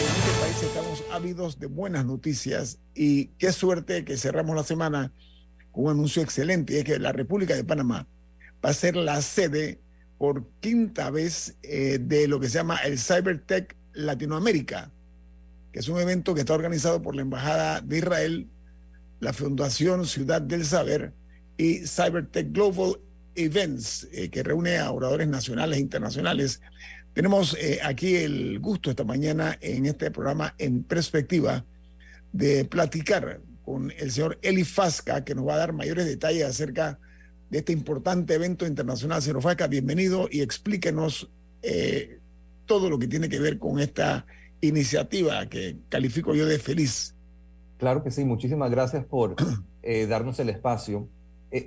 Ávidos de buenas noticias y qué suerte que cerramos la semana con un anuncio excelente, y es que la República de Panamá va a ser la sede por quinta vez eh, de lo que se llama el Cybertech Latinoamérica, que es un evento que está organizado por la Embajada de Israel, la Fundación Ciudad del Saber y Cybertech Global Events, eh, que reúne a oradores nacionales e internacionales tenemos eh, aquí el gusto esta mañana en este programa en perspectiva de platicar con el señor Eli Fasca, que nos va a dar mayores detalles acerca de este importante evento internacional. Señor Fasca, bienvenido y explíquenos eh, todo lo que tiene que ver con esta iniciativa que califico yo de feliz. Claro que sí, muchísimas gracias por eh, darnos el espacio.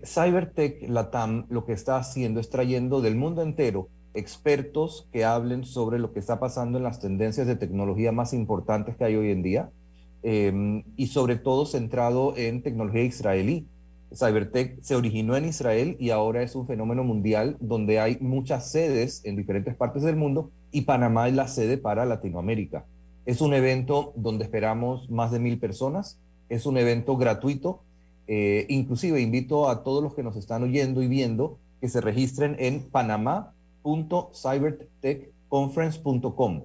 Cybertech Latam lo que está haciendo es trayendo del mundo entero expertos que hablen sobre lo que está pasando en las tendencias de tecnología más importantes que hay hoy en día em, y sobre todo centrado en tecnología israelí. Cybertech se originó en Israel y ahora es un fenómeno mundial donde hay muchas sedes en diferentes partes del mundo y Panamá es la sede para Latinoamérica. Es un evento donde esperamos más de mil personas, es un evento gratuito, eh, inclusive invito a todos los que nos están oyendo y viendo que se registren en Panamá www.cybertechconference.com.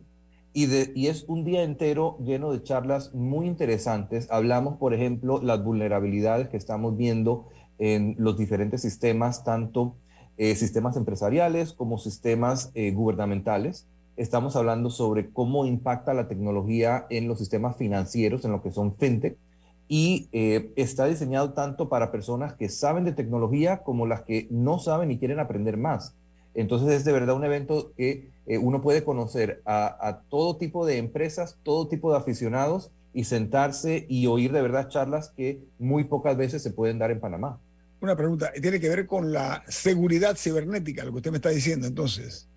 Y, y es un día entero lleno de charlas muy interesantes. Hablamos, por ejemplo, las vulnerabilidades que estamos viendo en los diferentes sistemas, tanto eh, sistemas empresariales como sistemas eh, gubernamentales. Estamos hablando sobre cómo impacta la tecnología en los sistemas financieros, en lo que son fintech, y eh, está diseñado tanto para personas que saben de tecnología como las que no saben y quieren aprender más. Entonces es de verdad un evento que eh, uno puede conocer a, todo tipo de empresas, todo tipo de aficionados y sentarse y oír de verdad charlas que muy pocas veces se pueden dar en Panamá. Una pregunta, tiene que ver con la seguridad cibernética, lo que usted me está diciendo entonces.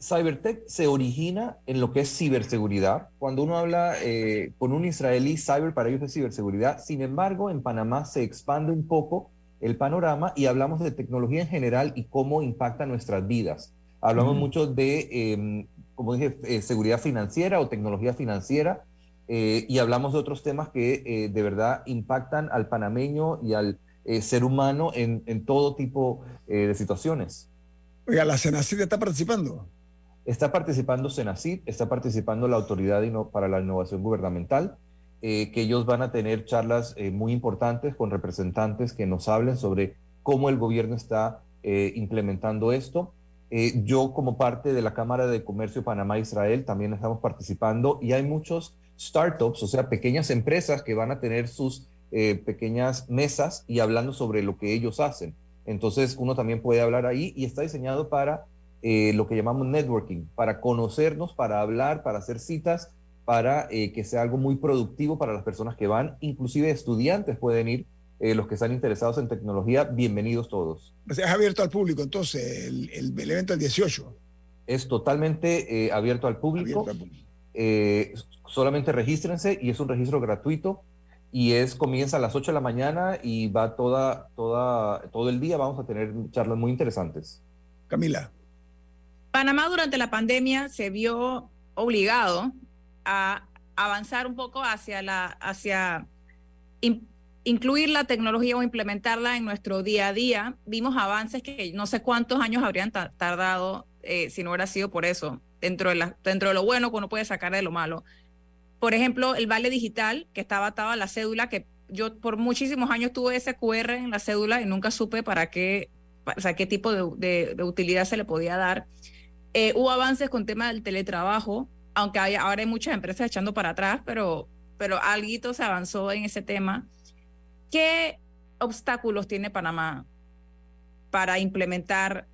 Cybertech se origina en lo que es ciberseguridad. Cuando uno habla eh, con un israelí, cyber para ellos es ciberseguridad. Sin embargo, en Panamá se expande un poco el panorama y hablamos de tecnología en general y cómo impacta nuestras vidas. Hablamos mucho de, em, como dije, eh, seguridad financiera o tecnología financiera eh, y hablamos de otros temas que eh, de verdad impactan al panameño y al ser humano en, todo tipo de situaciones. Oiga, ¿la Senacid está participando? Está participando Senacid, está participando la Autoridad para la Innovación Gubernamental, eh, que ellos van a tener charlas eh, muy importantes con representantes que nos hablen sobre cómo el gobierno está eh, implementando esto. yo como parte de la Cámara de Comercio Panamá-Israel también estamos participando y hay muchos startups, o sea, pequeñas empresas que van a tener sus pequeñas mesas y hablando sobre lo que ellos hacen. Entonces uno también puede hablar ahí y está diseñado para lo que llamamos networking, para conocernos, para hablar, para hacer citas para eh, que sea algo muy productivo para las personas que van, inclusive estudiantes pueden ir, eh, los que están interesados en tecnología, bienvenidos todos. Sea, es abierto al público, entonces, el, el, evento del 18. Es totalmente eh, abierto al público. solamente regístrense y es un registro gratuito y es comienza a las 8 de la mañana y va toda, toda, todo el día. Vamos a tener charlas muy interesantes. Camila. Panamá durante la pandemia se vio obligado a avanzar un poco hacia la, hacia incluir la tecnología o implementarla en nuestro día a día. Vimos avances que no sé cuántos años habrían tardado eh, si no hubiera sido por eso, dentro de, la, dentro de lo bueno que uno puede sacar de lo malo. Por ejemplo, el vale digital, que estaba atado a la cédula, que yo por muchísimos años tuve ese QR en la cédula y nunca supe para qué, o sea, qué tipo de, utilidad se le podía dar. Eh, hubo avances con tema del teletrabajo, aunque hay, ahora hay muchas empresas echando para atrás, pero, pero algo se avanzó en ese tema. ¿Qué obstáculos tiene Panamá para implementar,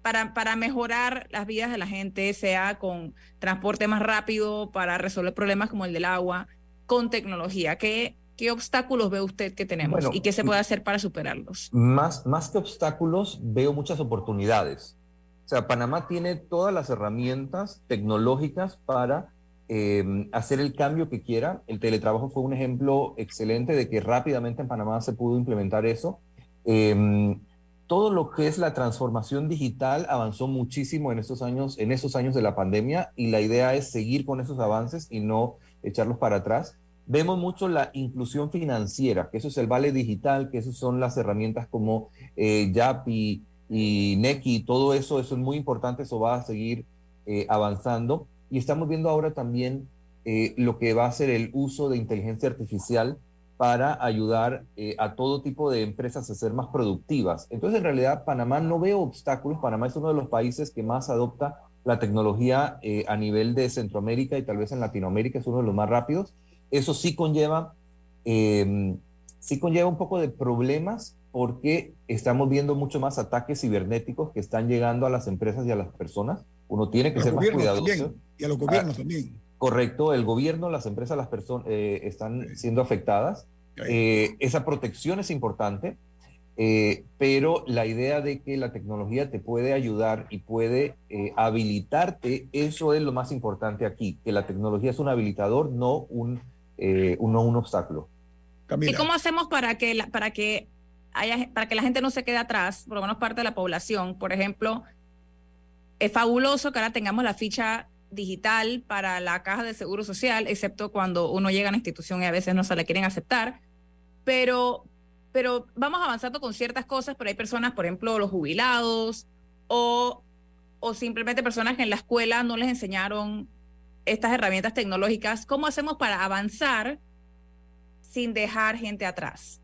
para, para mejorar las vidas de la gente, sea con transporte más rápido, para resolver problemas como el del agua, con tecnología? ¿Qué, qué obstáculos ve usted que tenemos y qué se puede hacer para superarlos? Más, más que obstáculos, veo muchas oportunidades. O sea, Panamá tiene todas las herramientas tecnológicas para em, hacer el cambio que quiera. El teletrabajo fue un ejemplo excelente de que rápidamente en Panamá se pudo implementar eso. Em, todo lo que es la transformación digital avanzó muchísimo en estos años, en esos años de la pandemia, y la idea es seguir con esos avances y no echarlos para atrás. Vemos mucho la inclusión financiera, que eso es el vale digital, que eso son las herramientas como eh, YAPI, y NECI, todo eso, eso es muy importante, eso va a seguir eh, avanzando. Y estamos viendo ahora también eh, lo que va a ser el uso de inteligencia artificial para ayudar eh, a todo tipo de empresas a ser más productivas. Entonces, en realidad, Panamá no veo obstáculos. Panamá es uno de los países que más adopta la tecnología a nivel de Centroamérica y tal vez en Latinoamérica es uno de los más rápidos. Eso sí conlleva, sí conlleva un poco de problemas porque estamos viendo mucho más ataques cibernéticos que están llegando a las empresas y a las personas. Uno tiene que ser más cuidadoso. y a los gobiernos ah, también. Correcto, el gobierno, las empresas, las personas eh, están siendo afectadas. Eh, esa protección es importante, eh, pero la idea de que la tecnología te puede ayudar y puede habilitarte, eso es lo más importante aquí, que la tecnología es un habilitador, no un, no un obstáculo. ¿Y cómo hacemos para que, para que para que la gente no se quede atrás, por lo menos parte de la población. Por ejemplo, es fabuloso que ahora tengamos la ficha digital para la caja de seguro social, excepto cuando uno llega a una institución y a veces no se la quieren aceptar. Pero, pero vamos avanzando con ciertas cosas, pero hay personas, por ejemplo, los jubilados o, o simplemente personas que en la escuela no les enseñaron estas herramientas tecnológicas. ¿Cómo hacemos para avanzar sin dejar gente atrás?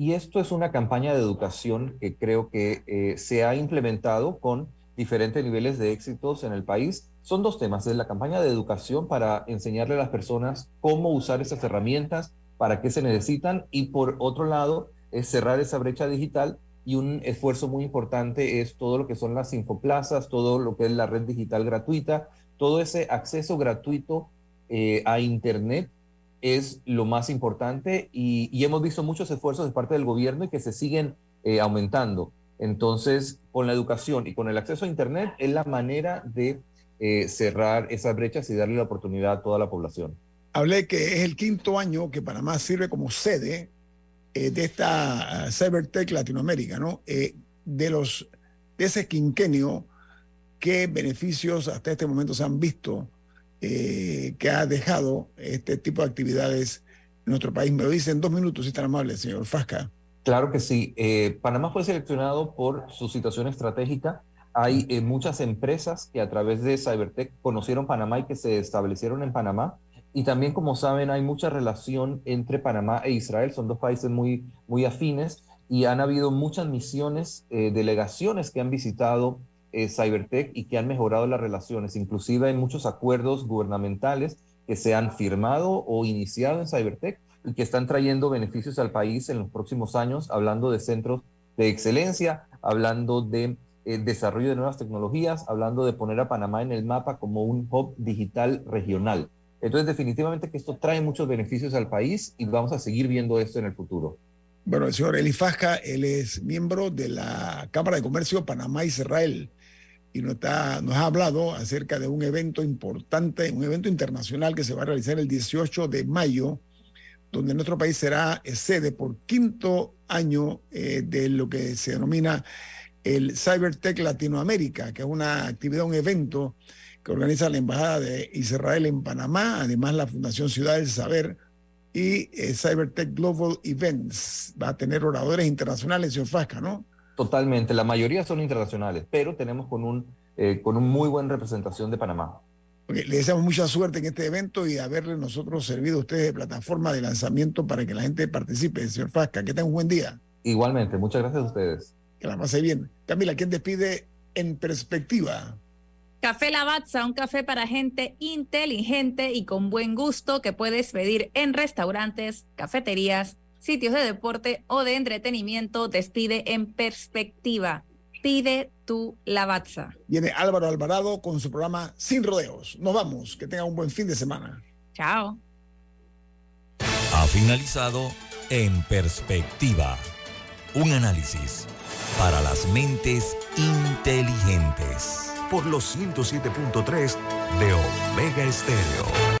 Y esto es una campaña de educación que creo que eh, se ha implementado con diferentes niveles de éxitos en el país. Son dos temas. Es la campaña de educación para enseñarle a las personas cómo usar esas herramientas, para qué se necesitan. Y por otro lado, es cerrar esa brecha digital y un esfuerzo muy importante es todo lo que son las infoplazas, todo lo que es la red digital gratuita, todo ese acceso gratuito eh, a Internet es lo más importante y, hemos visto muchos esfuerzos de parte del gobierno y que se siguen eh, aumentando. Entonces, con la educación y con el acceso a Internet es la manera de eh, cerrar esas brechas y darle la oportunidad a toda la población. Hablé que es el quinto año que Panamá sirve como sede eh, de esta Cybertech Latinoamérica, ¿no? de, los, de ese quinquenio, ¿qué beneficios hasta este momento se han visto eh, que ha dejado este tipo de actividades en nuestro país. Me lo dice en dos minutos, si tan amable, señor Fasca. Claro que sí. Eh, Panamá fue seleccionado por su situación estratégica. Hay eh, muchas empresas que a través de Cybertech conocieron Panamá y que se establecieron en Panamá. Y también, como saben, hay mucha relación entre Panamá e Israel. Son dos países muy, muy afines y han habido muchas misiones, delegaciones que han visitado eh, Cybertech y que han mejorado las relaciones, inclusive en muchos acuerdos gubernamentales que se han firmado o iniciado en Cybertech y que están trayendo beneficios al país en los próximos años, hablando de centros de excelencia, hablando de eh, desarrollo de nuevas tecnologías, hablando de poner a Panamá en el mapa como un hub digital regional. Entonces, definitivamente que esto trae muchos beneficios al país y vamos a seguir viendo esto en el futuro. Bueno, el señor Elifaja, él es miembro de la Cámara de Comercio Panamá-Israel y nos, está, nos ha hablado acerca de un evento importante, un evento internacional que se va a realizar el 18 de mayo, donde nuestro país será sede por quinto año eh, de lo que se denomina el CyberTech Latinoamérica, que es una actividad, un evento que organiza la Embajada de Israel en Panamá, además la Fundación Ciudad del Saber y eh, CyberTech Global Events. Va a tener oradores internacionales, señor Fasca, ¿no? Totalmente, la mayoría son internacionales, pero tenemos con un, eh, con un muy buen representación de Panamá. le deseamos mucha suerte en este evento y haberle nosotros servido a ustedes de plataforma de lanzamiento para que la gente participe. Señor Fasca, que tenga un buen día. Igualmente, muchas gracias a ustedes. Que la pase bien. Camila, ¿quién despide en perspectiva? Café Lavazza, un café para gente inteligente y con buen gusto que puedes pedir en restaurantes, cafeterías, sitios de deporte o de entretenimiento. Despide en perspectiva. Pide tu Lavazza. Viene Álvaro Alvarado con su programa Sin Rodeos. Nos vamos. Que tenga un buen fin de semana. Chao. Ha finalizado En Perspectiva. Un análisis para las mentes inteligentes. Por los 107.3 de Omega Estéreo.